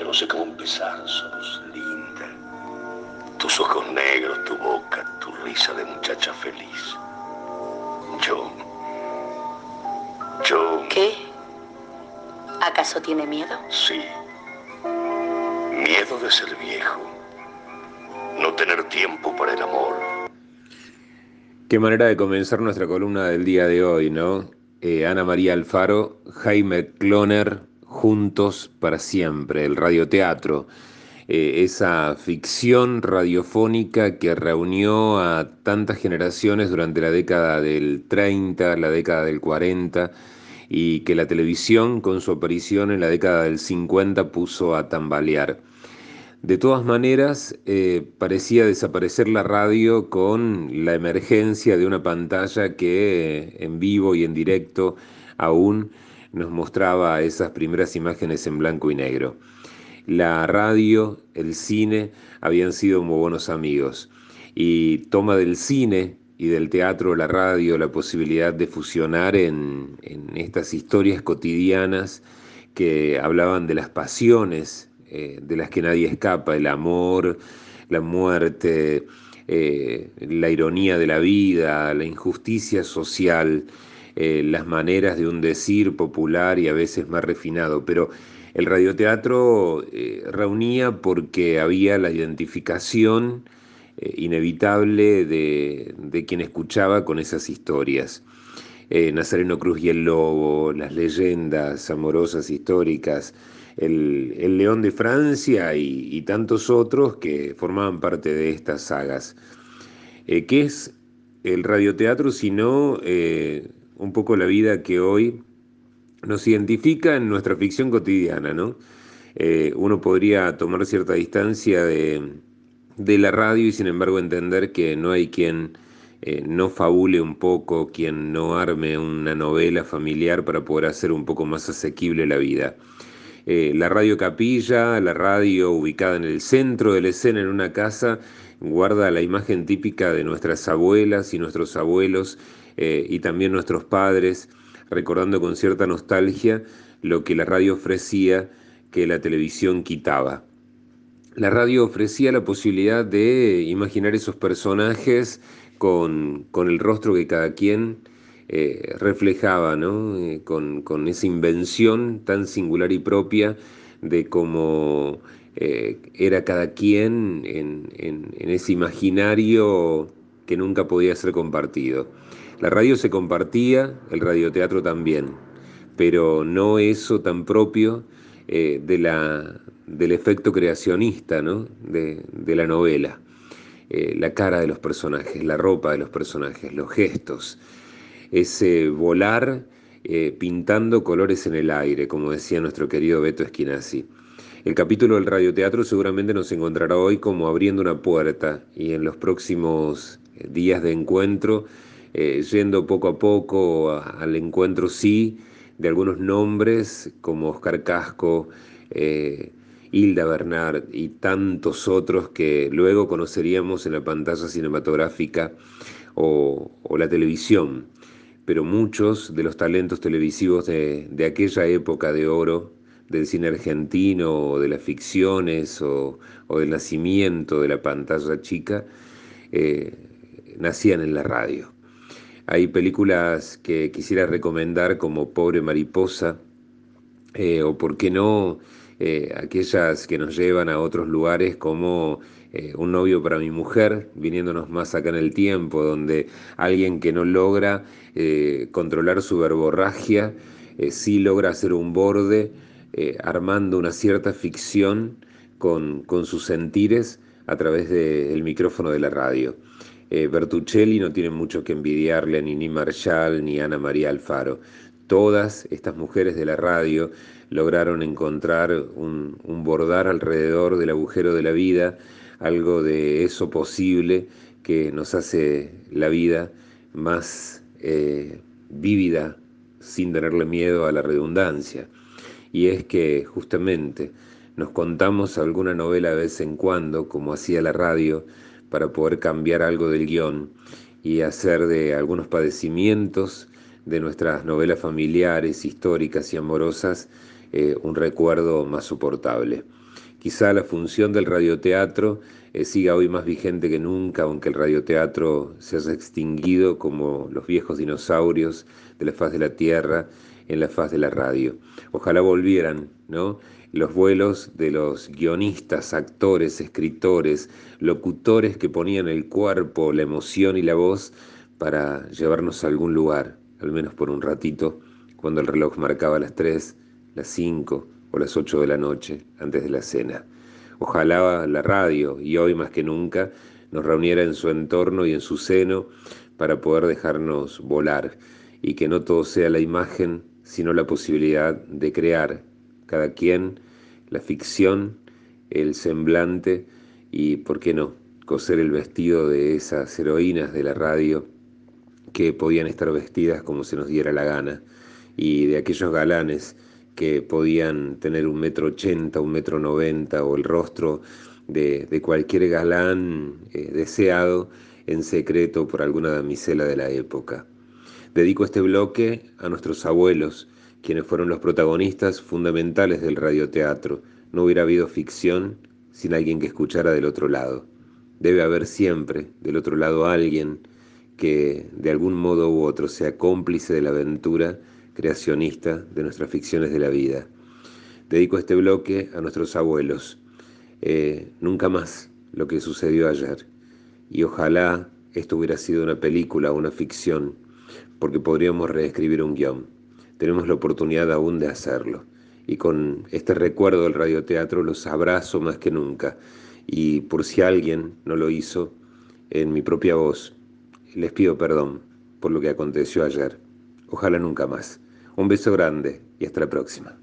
Yo no sé cómo empezar, sos linda. Tus ojos negros, tu boca, tu risa de muchacha feliz. Yo... Yo... ¿Qué? ¿Acaso tiene miedo? Sí. Miedo de ser viejo. No tener tiempo para el amor. Qué manera de comenzar nuestra columna del día de hoy, ¿no? Eh, Ana María Alfaro, Jaime Cloner, Juntos para Siempre, el radioteatro. Eh, esa ficción radiofónica que reunió a tantas generaciones durante la década del 30, la década del 40 y que la televisión con su aparición en la década del 50 puso a tambalear. De todas maneras, eh, parecía desaparecer la radio con la emergencia de una pantalla que en vivo y en directo aún nos mostraba esas primeras imágenes en blanco y negro. La radio, el cine habían sido muy buenos amigos y toma del cine y del teatro, la radio, la posibilidad de fusionar en, en estas historias cotidianas que hablaban de las pasiones eh, de las que nadie escapa, el amor, la muerte, eh, la ironía de la vida, la injusticia social, eh, las maneras de un decir popular y a veces más refinado. Pero el radioteatro reunía porque había la identificación inevitable de, de, quien escuchaba con esas historias. Nazareno Cruz y el Lobo, las leyendas amorosas históricas, el, León de Francia y, tantos otros que formaban parte de estas sagas. Eh, ¿Qué es el radioteatro sino eh, un poco la vida que hoy nos identifica en nuestra ficción cotidiana? ¿no? Eh, uno podría tomar cierta distancia de, de, la radio y sin embargo entender que no hay quien no fabule un poco, quien no arme una novela familiar para poder hacer un poco más asequible la vida. Eh, la radio capilla, la radio ubicada en el centro de la escena en una casa, guarda la imagen típica de nuestras abuelas y nuestros abuelos eh, y también nuestros padres, recordando con cierta nostalgia lo que la radio ofrecía que la televisión quitaba. La radio ofrecía la posibilidad de imaginar esos personajes con, con el rostro que cada quien eh, reflejaba, eh, con, esa invención tan singular y propia de cómo era cada quien en, ese imaginario que nunca podía ser compartido. La radio se compartía, el radioteatro también, pero no eso tan propio de la, del efecto creacionista de, de, la novela. la cara de los personajes, la ropa de los personajes, los gestos, ese volar eh, pintando colores en el aire, como decía nuestro querido Beto Esquinazzi. El capítulo del radioteatro seguramente nos encontrará hoy como abriendo una puerta y en los próximos eh, días de encuentro, eh, yendo poco a poco al encuentro, sí, de algunos nombres como Oscar Casco, Hilda Bernard y tantos otros que luego conoceríamos en la pantalla cinematográfica o la televisión pero muchos de los talentos televisivos de, aquella época de oro, del cine argentino, o de las ficciones, o, del nacimiento de la pantalla chica, eh, nacían en la radio. Hay películas que quisiera recomendar como Pobre Mariposa, eh, o por qué no, eh, aquellas que nos llevan a otros lugares como Un novio para mi mujer, viniéndonos más acá en el tiempo, donde alguien que no logra eh, controlar su verborragia, eh, sí logra hacer un borde eh, armando una cierta ficción con, sus sentires a través del micrófono de la radio. Bertuccelli no tiene mucho que envidiarle a Nini Marshall ni a Ana María Alfaro. Todas estas mujeres de la radio lograron encontrar un, un bordar alrededor del agujero de la vida, algo de eso posible que nos hace la vida más eh, vívida sin tenerle miedo a la redundancia. Y es que justamente nos contamos alguna novela de vez en cuando, como hacía la radio, para poder cambiar algo del guion y hacer de algunos padecimientos de nuestras novelas familiares, históricas y amorosas eh, un recuerdo más soportable. Quizá la función del radioteatro eh, siga hoy más vigente que nunca, aunque el radioteatro se haya extinguido como los viejos dinosaurios de la faz de la Tierra en la faz de la radio. Ojalá volvieran, ¿no? Los vuelos de los guionistas, actores, escritores, locutores que ponían el cuerpo, la emoción y la voz para llevarnos a algún lugar, al menos por un ratito, cuando el reloj marcaba las 3, las 5 o las 8 de la noche antes de la cena. Ojalá la radio, y hoy más que nunca, nos reuniera en su entorno y en su seno para poder dejarnos volar y que no todo sea la imagen, sino la posibilidad de crear cada quien la ficción, el semblante y, ¿por qué no?, coser el vestido de esas heroínas de la radio que podían estar vestidas como se nos diera la gana y de aquellos galanes que podían tener un metro ochenta, un metro noventa o el rostro de, cualquier galán eh, deseado en secreto por alguna damisela de la época. Dedico este bloque a nuestros abuelos, quienes fueron los protagonistas fundamentales del radioteatro. No hubiera habido ficción sin alguien que escuchara del otro lado. Debe haber siempre del otro lado alguien que de algún modo u otro sea cómplice de la aventura creacionista de nuestras ficciones de la vida. Dedico este bloque a nuestros abuelos. Eh, nunca más lo que sucedió ayer. Y ojalá esto hubiera sido una película una ficción, porque podríamos reescribir un guion. Tenemos la oportunidad aún de hacerlo. Y con este recuerdo del radioteatro los abrazo más que nunca. Y por si alguien no lo hizo, en mi propia voz, les pido perdón por lo que aconteció ayer. Ojalá nunca más. Un beso grande y hasta la próxima.